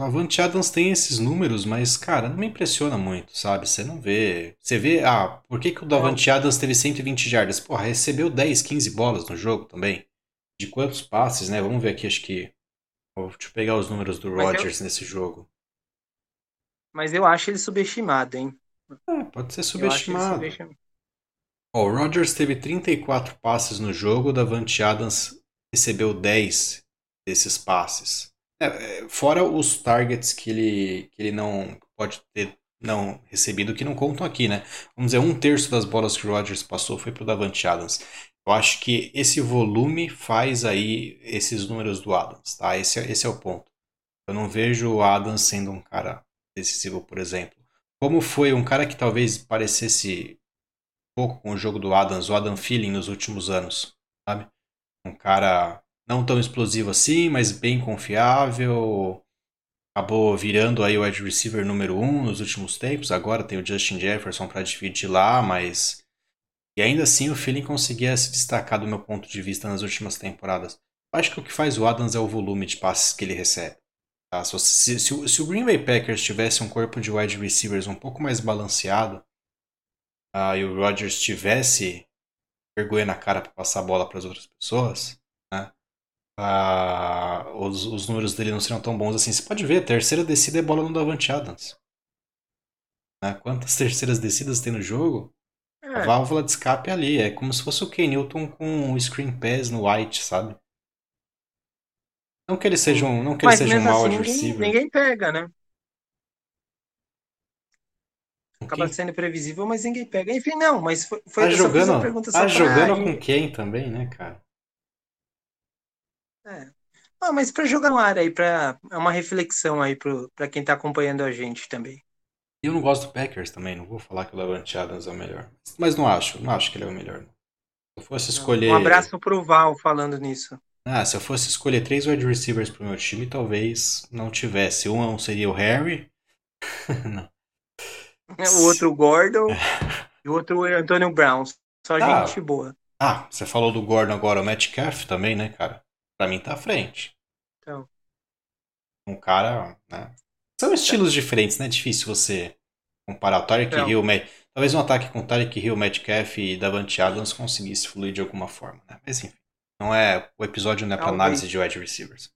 S1: o Avante Adams tem esses números, mas, cara, não me impressiona muito, sabe? Você não vê. Você vê, ah, por que, que o Davante Adams teve 120 jardas? Porra, recebeu 10, 15 bolas no jogo também. De quantos passes, né? Vamos ver aqui, acho que. Deixa eu pegar os números do Rodgers eu... nesse jogo.
S2: Mas eu acho ele subestimado, hein?
S1: É, pode ser subestimado. subestimado. Ó, o Rodgers teve 34 passes no jogo, o Davante Adams recebeu 10 desses passes. É, fora os targets que ele, que ele não pode ter não recebido, que não contam aqui, né? Vamos dizer, um terço das bolas que o Rodgers passou foi para o Davante Adams. Eu acho que esse volume faz aí esses números do Adams, tá? Esse, é, esse é o ponto. Eu não vejo o Adams sendo um cara decisivo, por exemplo. Como foi um cara que talvez parecesse pouco com o jogo do Adams, o Adam Feeling nos últimos anos, sabe? Um cara não tão explosivo assim, mas bem confiável. Acabou virando aí o wide receiver número um nos últimos tempos. Agora tem o Justin Jefferson para dividir lá, mas e ainda assim o feeling conseguia se destacar do meu ponto de vista nas últimas temporadas. Acho que o que faz o Adams é o volume de passes que ele recebe. Tá? Se, se, se, se, o Green Bay Packers tivesse um corpo de wide receivers um pouco mais balanceado uh, e o Rodgers tivesse vergonha na cara para passar a bola para as outras pessoas? Uh, os, os, números dele não seriam tão bons assim. Você pode ver, terceira descida é bola no Davante Adams. Né? Quantas terceiras descidas tem no jogo? É. A válvula de escape é ali. É como se fosse o Ken Newton com o screen pass no White, sabe? Não que ele seja um, não que ele seja um mau assim,
S2: ninguém, ninguém pega, né? Acaba sendo previsível, mas ninguém pega. Enfim, não, mas foi, foi
S1: tá jogando, pergunta tá jogando com quem também, né, cara?
S2: É. Ah, mas para jogar no ar aí, pra, é uma reflexão aí para quem tá acompanhando a gente também.
S1: Eu não gosto do Packers também, não vou falar que o Levante Adams é o melhor. Mas não acho, não acho que ele é o melhor. Se eu fosse escolher.
S2: Um abraço pro Val falando nisso.
S1: Ah, se eu fosse escolher três wide receivers pro meu time, talvez não tivesse. Um seria o Harry. <laughs>
S2: o outro o Gordon. e o outro o Antônio Brown. Só ah, gente boa.
S1: Ah, você falou do Gordon agora, o Metcalf também, né, cara? Pra mim tá à frente.
S2: Então.
S1: Um cara, né? São estilos diferentes, né? É difícil você comparar o Tarek então. Hill, talvez um ataque com Tarek Hill, Metcalf e Davante Adams conseguisse fluir de alguma forma, né? Mas enfim. Não é. O episódio não é para análise de wide receivers.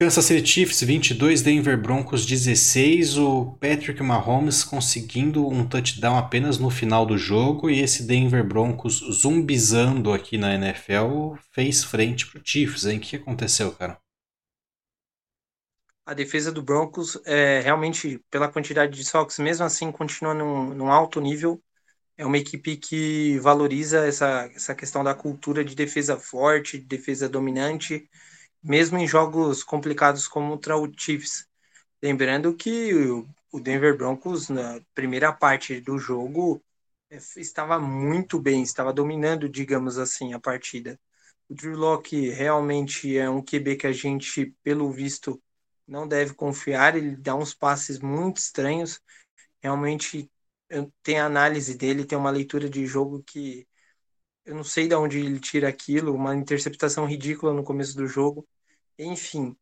S1: Kansas City Chiefs 22, Denver Broncos 16. O Patrick Mahomes conseguindo um touchdown apenas no final do jogo. E esse Denver Broncos zumbizando aqui na NFL fez frente pro Chiefs, hein? O que aconteceu, cara?
S2: A defesa do Broncos, é, realmente, pela quantidade de socks, mesmo assim, continua num, num alto nível é uma equipe que valoriza essa, essa questão da cultura de defesa forte, de defesa dominante, mesmo em jogos complicados como contra o Chiefs. Lembrando que o Denver Broncos, na primeira parte do jogo, é, estava muito bem, estava dominando, digamos assim, a partida. O Drew Locke realmente é um QB que a gente, pelo visto, não deve confiar, ele dá uns passes muito estranhos, realmente tem a análise dele, tem uma leitura de jogo que eu não sei de onde ele tira aquilo, uma interceptação ridícula no começo do jogo. Enfim,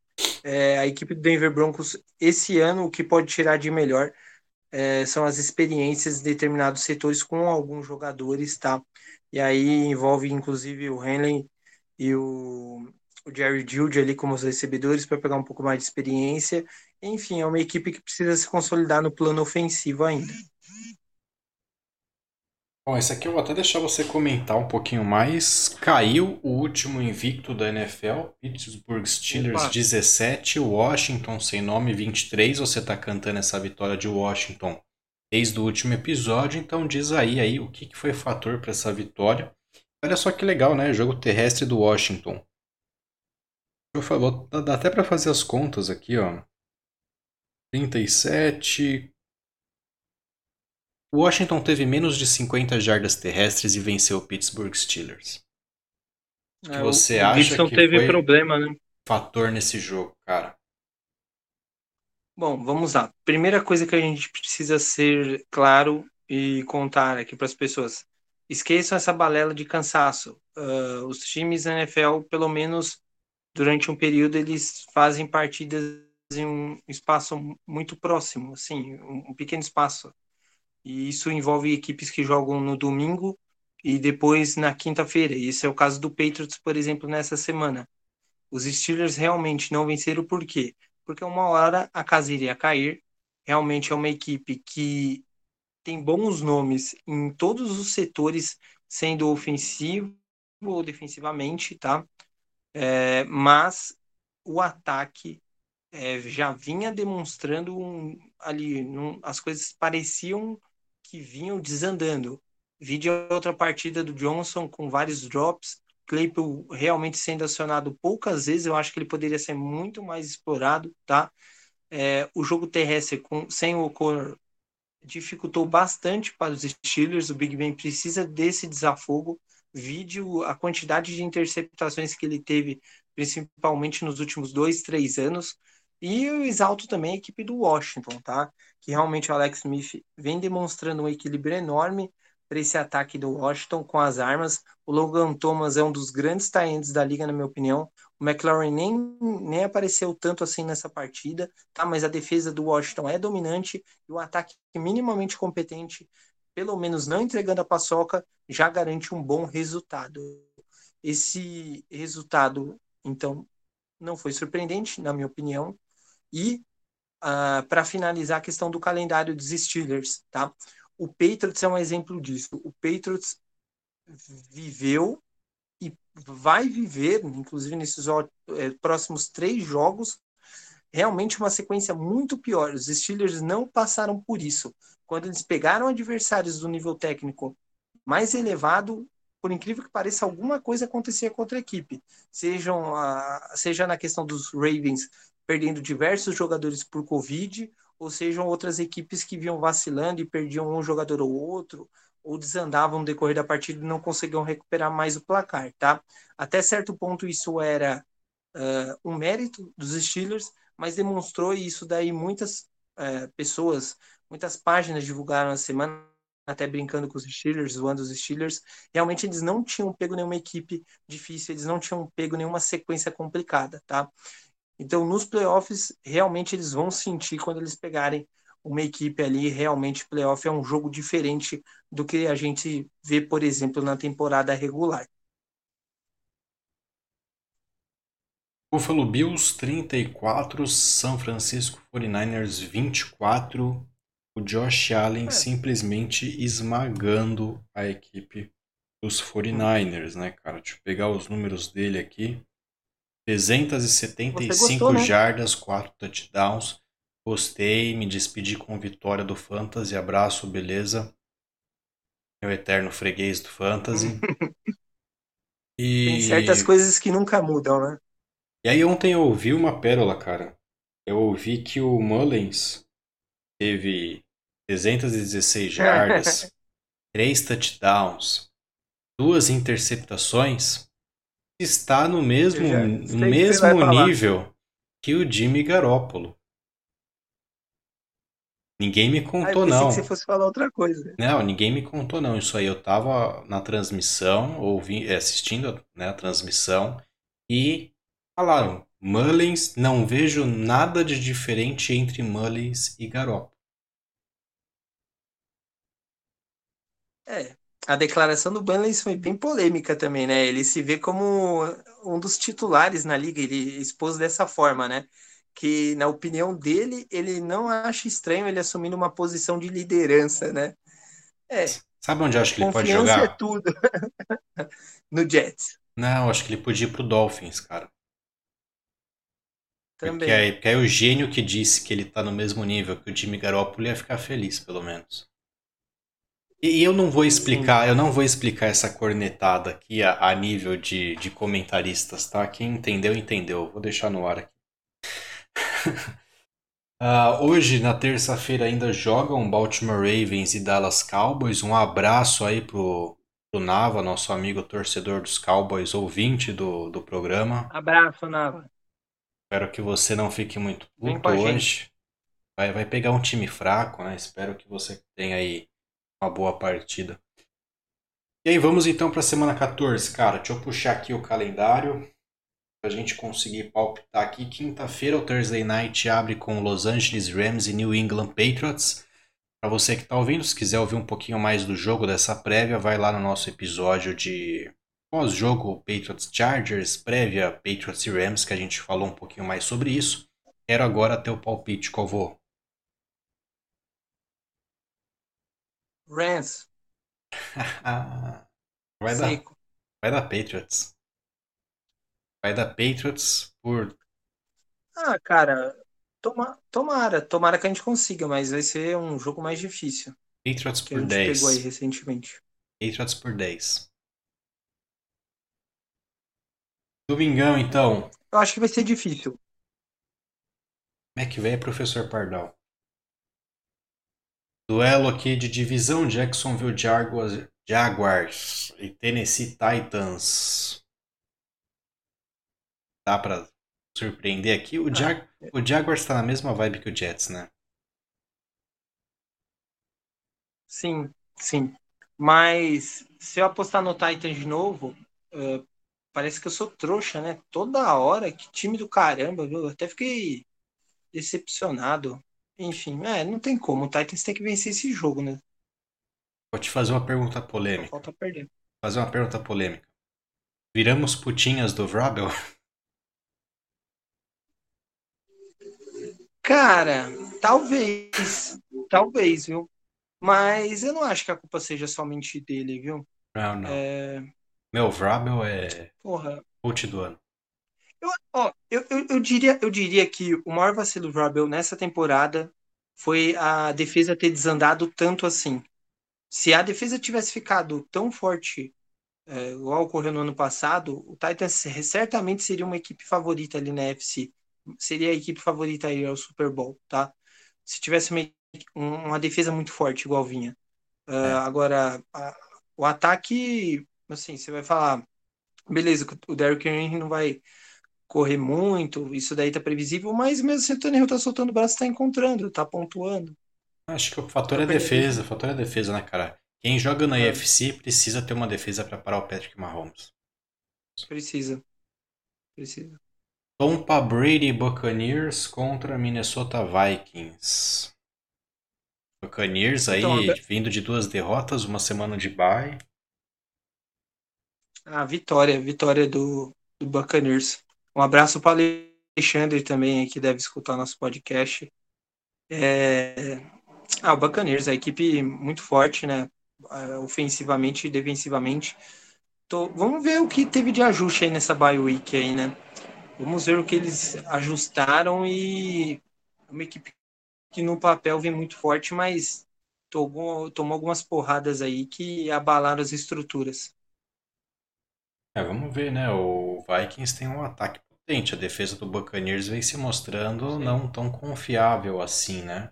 S2: é, a equipe do Denver Broncos, esse ano, o que pode tirar de melhor é, são as experiências em determinados setores com alguns jogadores, tá? E aí envolve, inclusive, o Henley e o, o Jerry Jude ali como os recebedores para pegar um pouco mais de experiência. Enfim, é uma equipe que precisa se consolidar no plano ofensivo ainda.
S1: Bom, esse aqui eu vou até deixar você comentar um pouquinho mais. Caiu o último invicto da NFL, Pittsburgh Steelers Opa. 17, Washington sem nome 23. Você está cantando essa vitória de Washington desde o último episódio, então diz aí, aí o que, que foi fator para essa vitória. Olha só que legal, né? Jogo terrestre do Washington. Eu falo, dá até para fazer as contas aqui, ó. 37, Washington teve menos de 50 jardas terrestres e venceu o Pittsburgh Steelers. O que é, você o acha Gibson
S2: que teve foi problema, né?
S1: fator nesse jogo, cara?
S2: Bom, vamos lá. Primeira coisa que a gente precisa ser claro e contar aqui para as pessoas. Esqueçam essa balela de cansaço. Uh, os times da NFL, pelo menos durante um período, eles fazem partidas em um espaço muito próximo, assim, um pequeno espaço e isso envolve equipes que jogam no domingo e depois na quinta-feira. Esse é o caso do Patriots, por exemplo, nessa semana. Os Steelers realmente não venceram por quê? Porque uma hora a casa iria cair. Realmente é uma equipe que tem bons nomes em todos os setores, sendo ofensivo ou defensivamente, tá? É, mas o ataque é, já vinha demonstrando um, ali, um, as coisas pareciam que vinham desandando. Vídeo outra partida do Johnson com vários drops, Claypool realmente sendo acionado poucas vezes, eu acho que ele poderia ser muito mais explorado, tá? É, o jogo terrestre com, sem o O'Connor dificultou bastante para os Steelers, o Big Ben precisa desse desafogo, vídeo a quantidade de interceptações que ele teve, principalmente nos últimos dois, três anos, e eu exalto também a equipe do Washington, tá? Que realmente o Alex Smith vem demonstrando um equilíbrio enorme para esse ataque do Washington com as armas. O Logan Thomas é um dos grandes talentos da liga, na minha opinião. O McLaurin nem, nem apareceu tanto assim nessa partida, tá? Mas a defesa do Washington é dominante e o ataque minimamente competente, pelo menos não entregando a paçoca, já garante um bom resultado. Esse resultado, então, não foi surpreendente, na minha opinião. E uh, ah, para finalizar a questão do calendário dos Steelers, tá? O Patriots é um exemplo disso. O Patriots viveu e vai viver, inclusive nesses é, próximos três jogos, realmente uma sequência muito pior. Os Steelers não passaram por isso. Quando eles pegaram adversários do nível técnico mais elevado, por incrível que pareça, alguma coisa acontecia contra a equipe. Sejam a, seja na questão dos Ravens perdendo diversos jogadores por Covid, ou sejam outras equipes que vinham vacilando e perdiam um jogador ou outro, ou desandavam no decorrer da partida e não conseguiam recuperar mais o placar, tá? Até certo ponto isso era uh, um mérito dos Steelers, mas demonstrou isso daí muitas uh, pessoas, muitas páginas divulgaram na semana até brincando com os Steelers, zoando os Steelers, realmente eles não tinham pego nenhuma equipe difícil, eles não tinham pego nenhuma sequência complicada, tá? Então, nos playoffs, realmente eles vão sentir quando eles pegarem uma equipe ali. Realmente, playoff é um jogo diferente do que a gente vê, por exemplo, na temporada regular.
S1: Buffalo Bills 34, São Francisco 49ers 24. O Josh Allen é. simplesmente esmagando a equipe dos 49ers, né, cara? Deixa eu pegar os números dele aqui. 375 gostou, né? jardas, 4 touchdowns. Gostei, me despedi com vitória do Fantasy. Abraço, beleza? Meu eterno freguês do Fantasy. <laughs>
S2: e... Tem certas coisas que nunca mudam, né?
S1: E aí ontem eu ouvi uma pérola, cara. Eu ouvi que o Mullins teve 316 <laughs> jardas, 3 touchdowns, duas interceptações está no mesmo, no mesmo nível que o Jimmy Garoppolo. Ninguém me contou, ah, não.
S2: que você fosse falar outra coisa.
S1: Não, ninguém me contou, não. Isso aí eu tava na transmissão, ouvi, assistindo né, a transmissão, e falaram: Mullins, não vejo nada de diferente entre Mullins e Garoppolo.
S2: É, a declaração do Banley foi bem polêmica também, né? Ele se vê como um dos titulares na liga, ele expôs dessa forma, né? Que, na opinião dele, ele não acha estranho ele assumindo uma posição de liderança, né?
S1: É. Sabe onde eu acho que ele pode jogar? é
S2: tudo. <laughs> no Jets.
S1: Não, acho que ele podia ir pro Dolphins, cara. Também. Porque aí, porque aí o gênio que disse que ele tá no mesmo nível que o Jimmy Garoppolo ia ficar feliz, pelo menos. E eu não vou explicar, eu não vou explicar essa cornetada aqui a, a nível de, de comentaristas, tá? Quem entendeu, entendeu. Vou deixar no ar aqui. uh, <laughs> hoje, na terça-feira, ainda jogam Baltimore Ravens e Dallas Cowboys. Um abraço aí pro, pro Nava, nosso amigo torcedor dos Cowboys, ouvinte do, do programa.
S2: Abraço, Nava.
S1: Espero que você não fique muito puto hoje. Vai, vai pegar um time fraco, né? Espero que você tenha aí uma boa partida. E aí, vamos então para a semana 14, cara. Deixa eu puxar aqui o calendário para a gente conseguir palpitar aqui. Quinta-feira, o Thursday Night abre com Los Angeles Rams e New England Patriots. Para você que está ouvindo, se quiser ouvir um pouquinho mais do jogo dessa prévia, vai lá no nosso episódio de pós-jogo Patriots Chargers, prévia Patriots e Rams, que a gente falou um pouquinho mais sobre isso. Quero agora ter o palpite, qual
S2: Rams. <laughs>
S1: vai, dar, vai dar Patriots. Vai dar Patriots por.
S2: Ah, cara, toma, tomara. Tomara que a gente consiga, mas vai ser um jogo mais difícil.
S1: Patriots por 10.
S2: pegou aí recentemente.
S1: Patriots por 10. Domingão, então.
S2: Eu acho que vai ser difícil.
S1: Como é que vem, professor Pardal? Duelo aqui de divisão Jacksonville Jaguars, Jaguars e Tennessee Titans. Dá pra surpreender aqui? O, Jag o Jaguars tá na mesma vibe que o Jets, né?
S2: Sim, sim. Mas se eu apostar no Titans de novo, uh, parece que eu sou trouxa, né? Toda hora, que time do caramba, viu? Eu até fiquei decepcionado. Enfim, é, não tem como. O Titans tem que vencer esse jogo, né?
S1: Vou te fazer uma pergunta polêmica.
S2: Falta perder.
S1: Fazer uma pergunta polêmica. Viramos putinhas do Vrabel?
S2: Cara, talvez. Talvez, viu? Mas eu não acho que a culpa seja somente dele, viu?
S1: Não, não.
S2: É...
S1: Meu, Vrabel é
S2: Porra.
S1: put do ano.
S2: Eu, ó, eu, eu, eu, diria, eu diria que o maior vacilo do Vrabel nessa temporada foi a defesa ter desandado tanto assim. Se a defesa tivesse ficado tão forte, é, igual ocorreu no ano passado, o Titans certamente seria uma equipe favorita ali na FC. Seria a equipe favorita aí ao Super Bowl, tá? Se tivesse uma, uma defesa muito forte, igual vinha. Uh, é. Agora, a, o ataque, assim, você vai falar, beleza, o Derrick Henry não vai correr muito, isso daí tá previsível, mas mesmo assim o Tony Hill tá soltando o braço, tá encontrando, tá pontuando.
S1: Acho que o fator é defesa, o fator é defesa, né, cara? Quem joga na é. UFC precisa ter uma defesa para parar o Patrick Mahomes.
S2: Precisa. Precisa.
S1: Tampa Brady Buccaneers contra Minnesota Vikings. Buccaneers aí então, vindo de duas derrotas, uma semana de bye.
S2: A vitória, vitória do, do Buccaneers. Um abraço para Alexandre também, que deve escutar nosso podcast. É... Ah, o Buccaneers, a equipe muito forte, né? É, ofensivamente e defensivamente. Tô... Vamos ver o que teve de ajuste aí nessa bye week aí, né? Vamos ver o que eles ajustaram e uma equipe que no papel vem muito forte, mas tomou, tomou algumas porradas aí que abalaram as estruturas.
S1: É, vamos ver, né? O Vikings tem um ataque potente. A defesa do Buccaneers vem se mostrando Sim. não tão confiável assim, né?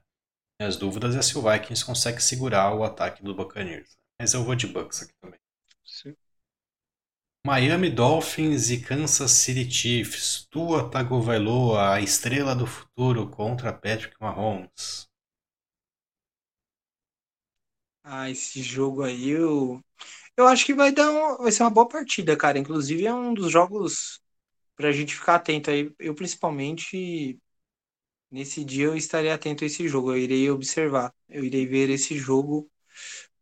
S1: As dúvidas é se o Vikings consegue segurar o ataque do Buccaneers. Mas eu vou de Bucks aqui também. Sim. Miami Dolphins e Kansas City Chiefs. Tua Tagovailoa, a estrela do futuro contra Patrick Mahomes.
S2: Ah, esse jogo aí eu, eu acho que vai dar um, vai ser uma boa partida, cara. Inclusive é um dos jogos para a gente ficar atento aí. Eu principalmente nesse dia eu estarei atento a esse jogo. Eu irei observar, eu irei ver esse jogo.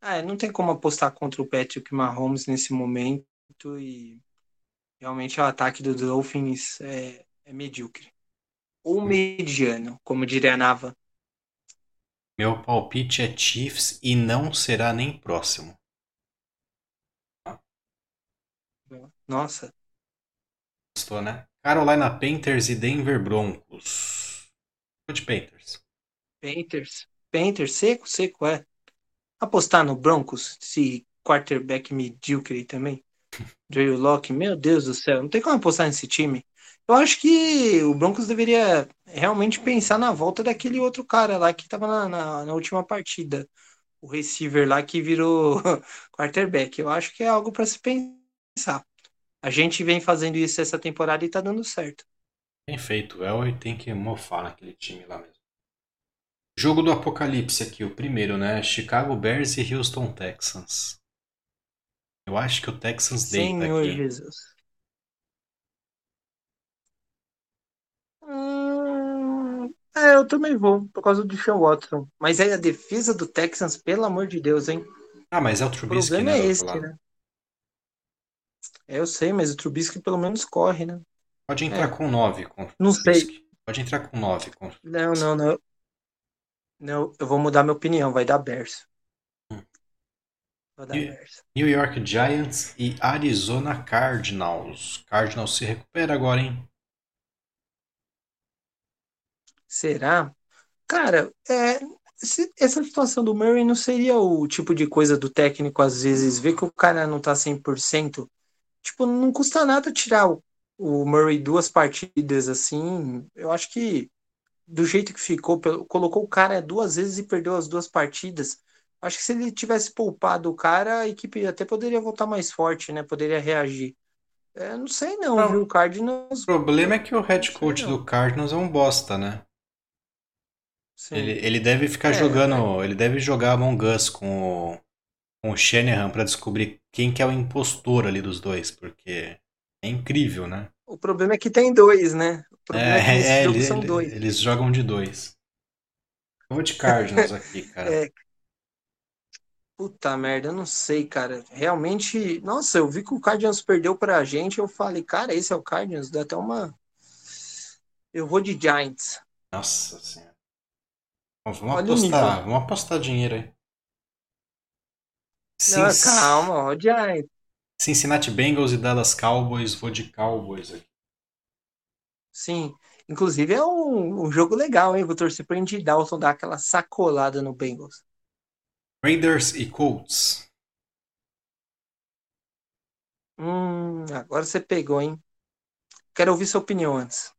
S2: Ah, não tem como apostar contra o Patrick Mahomes nesse momento e realmente o ataque do Dolphins é, é medíocre. Ou mediano, como diria a Nava.
S1: Meu palpite é Chiefs e não será nem próximo.
S2: Nossa.
S1: Gostou, né? Carolina Panthers e Denver Broncos. Vou de Panthers.
S2: Panthers. Panthers, seco, seco, é. Apostar no Broncos, se quarterback medíocre também. <laughs> Drew Locke, meu Deus do céu, não tem como apostar nesse time. Eu acho que o Broncos deveria realmente pensar na volta daquele outro cara lá que estava na, na, na, última partida. O receiver lá que virou <laughs> quarterback. Eu acho que é algo para se pensar. A gente vem fazendo isso essa temporada e tá dando certo.
S1: Bem feito, o Elway tem que mofar naquele time lá mesmo. Jogo do apocalipse aqui, o primeiro, né? Chicago Bears e Houston Texans. Eu acho que o Texans deita
S2: Senhor
S1: aqui.
S2: Jesus. Hum, é, eu também vou, por causa do Sean Watson. Mas aí a defesa do Texans, pelo amor de Deus, hein?
S1: Ah, mas é o Trubisky, o
S2: problema
S1: né?
S2: É esse, né? É, eu sei, mas o Trubisky pelo menos corre, né?
S1: Pode entrar
S2: é.
S1: com 9 contra
S2: Não sei.
S1: Pode entrar com 9 contra
S2: Não, não, não. Não, eu vou mudar minha opinião, vai dar Bears.
S1: New York Giants e Arizona Cardinals. Cardinals se recupera agora, hein?
S2: Será? Cara, é, essa situação do Murray não seria o tipo de coisa do técnico, às vezes, ver que o cara não tá 100%. Tipo, não custa nada tirar o, o Murray duas partidas assim. Eu acho que do jeito que ficou, colocou o cara duas vezes e perdeu as duas partidas. Acho que se ele tivesse poupado o cara, a equipe até poderia voltar mais forte, né? Poderia reagir. É, não sei não, não, viu? O Cardinals.
S1: O problema é que o head coach do Cardinals é um bosta, né? Ele, ele deve ficar é, jogando. É. Ele deve jogar Among Us com o, com o Shanahan para descobrir quem que é o impostor ali dos dois, porque é incrível, né?
S2: O problema é que tem dois, né? O problema é,
S1: É,
S2: que nesse
S1: é,
S2: jogo
S1: ele-
S2: são dois.
S1: eles jogam de dois. Eu vou de Cardinals aqui, cara.
S2: É. Puta merda, eu não sei, cara. Realmente, nossa, eu vi que o Cardinals perdeu pra gente, eu falei, cara, esse é o Cardinals, dá até uma. Eu vou de Giants.
S1: Nossa senhora. Vamos
S2: Olha
S1: apostar, vamos apostar dinheiro aí.
S2: Não,
S1: Cin-
S2: calma, ó, Giants.
S1: Cincinnati Bengals e Dallas Cowboys, vou de Cowboys aqui.
S2: Sim. Inclusive é um, um jogo legal, hein? Vou torcer pra Andy Dalton dar aquela sacolada no Bengals.
S1: Raiders e Colts.
S2: Hum, agora você pegou, hein? Quero ouvir sua opinião antes.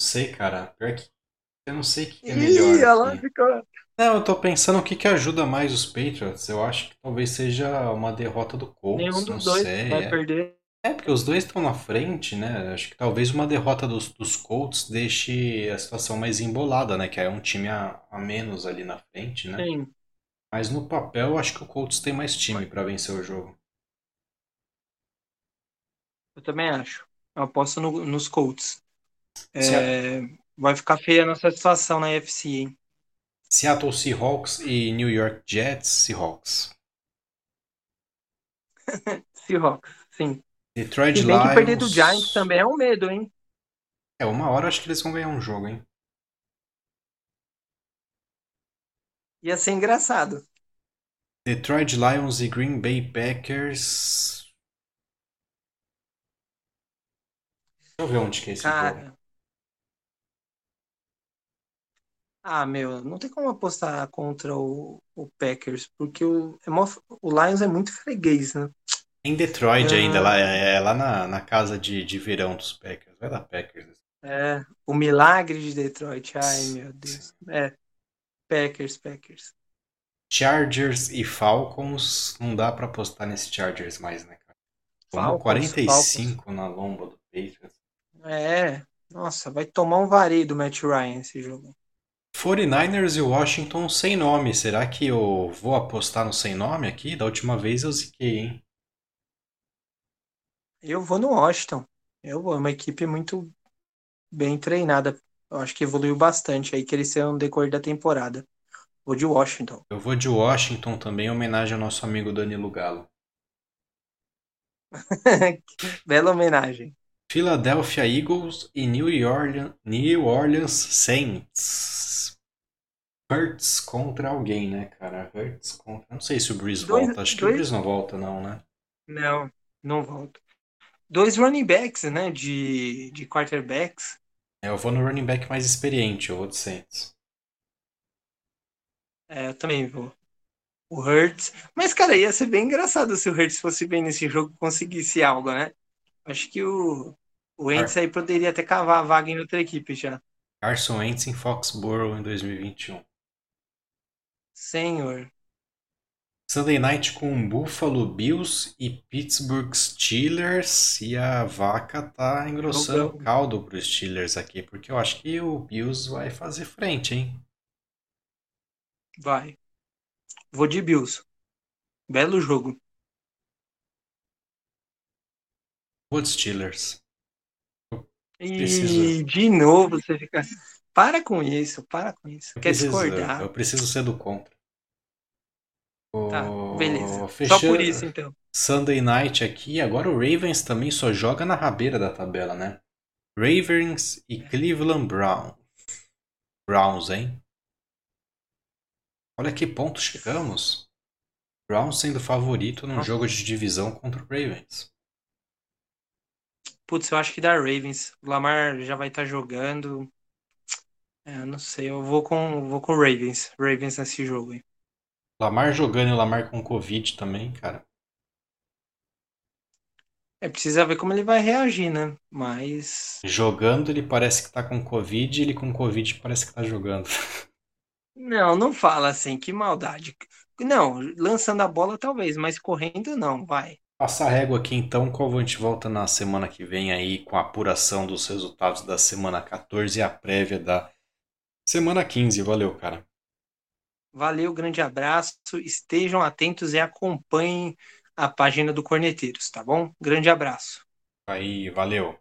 S1: Não sei, cara. Pior que eu não sei o que é
S2: Ih,
S1: melhor
S2: lá,
S1: aqui.
S2: ficou.
S1: Não, eu tô pensando o que que ajuda mais os Patriots. Eu acho que talvez seja uma derrota do Colts,
S2: Nenhum
S1: não
S2: dos dois
S1: sei.
S2: vai
S1: é.
S2: perder.
S1: É, porque os dois estão na frente, né? Acho que talvez uma derrota dos, dos Colts deixe a situação mais embolada, né? Que é um time a, a menos ali na frente, né?
S2: Sim.
S1: Mas no papel, eu acho que o Colts tem mais time pra vencer o jogo.
S2: Eu também acho. Eu aposto no- nos Colts. É, vai ficar feia a nossa situação na UFC, hein?
S1: Seattle Seahawks e New York Jets Seahawks. <laughs>
S2: Seahawks, sim.
S1: Detroit
S2: Se bem que perder do
S1: Lions.
S2: Giants também é um medo, hein?
S1: É, uma hora acho que eles vão ganhar um jogo, hein?
S2: Ia ser engraçado.
S1: Detroit Lions e Green Bay Packers. Deixa eu ver onde que é esse jogo.
S2: Cara. Ah, meu, não tem como apostar contra o, o Packers, porque o, é o Lions é muito freguês, né?
S1: Em Detroit
S2: Ah.
S1: ainda, lá, é, é lá na, na casa de, de verão dos Packers. Vai dar Packers.
S2: É, o milagre de Detroit. Ai, meu Deus. É, Packers, Packers.
S1: Chargers e Falcons. Não dá pra apostar nesse Chargers mais, né, cara?
S2: Falcons,
S1: 45 na lomba do Patriots.
S2: É, nossa, vai tomar um vareio do Matt Ryan esse jogo.
S1: 49ers e Washington sem nome. Será que eu vou apostar no sem nome aqui? Da última vez eu ziquei, hein?
S2: Eu vou no Washington. Eu vou, é uma equipe muito bem treinada. Eu acho que evoluiu bastante aí, cresceu no decorrer da temporada. Vou de Washington.
S1: Eu vou de Washington também, em homenagem ao nosso amigo Danilo Galo. <laughs>
S2: Bela homenagem.
S1: Philadelphia Eagles e New Orleans, New Orleans Saints. Hurts contra alguém, né, cara? Hurts contra. Não sei se o Breeze
S2: Dois-
S1: volta. Acho que
S2: dois-
S1: o Breeze não volta, não, né?
S2: Não, não volto. Dois running backs, né? De, de quarterbacks.
S1: É, Eu vou no running back mais experiente, eu vou de Saints.
S2: É, eu também vou. O Hurts. Mas, cara, ia ser bem engraçado se o Hurts fosse bem nesse jogo e conseguisse algo, né? Acho que o, o Wentz aí poderia até cavar a vaga em outra equipe já.
S1: Carson Wentz em Foxborough em 2021.
S2: Senhor.
S1: Sunday Night com Buffalo Bills e Pittsburgh Steelers. E a vaca tá engrossando o caldo pro Steelers aqui, porque eu acho que o Bills vai fazer frente, hein?
S2: Vai. Vou de Bills. Belo jogo.
S1: Vou de Steelers.
S2: E de novo você fica. Para com isso, para com isso.
S1: Eu
S2: Quer
S1: preciso,
S2: discordar?
S1: eu preciso ser do contra.
S2: Tá, beleza. Só
S1: fechando-
S2: por isso, então.
S1: Sunday Night aqui. Agora o Ravens também só joga na rabeira da tabela, né? Ravens e Cleveland Brown. Browns, hein? Olha que ponto chegamos. Browns sendo favorito num
S2: Nossa.
S1: jogo de divisão contra o Ravens.
S2: Putz, eu acho que dá Ravens. O Lamar já vai estar jogando. É, eu não sei, eu vou com, vou com Ravens. Ravens nesse jogo aí.
S1: Lamar jogando e o Lamar com Covid também, cara.
S2: É, precisa ver como ele vai reagir, né? Mas.
S1: Jogando ele parece que tá com Covid e ele com Covid parece que tá jogando. <laughs>
S2: Não, não fala assim, que maldade. Não, lançando a bola talvez, mas correndo não, vai.
S1: Passar régua aqui então, qual a gente volta na semana que vem aí com a apuração dos resultados da semana 14 e a prévia da Semana 15, valeu, cara.
S2: Valeu, grande abraço. Estejam atentos e acompanhem a página do Corneteiros, tá bom? Grande abraço.
S1: Aí, valeu.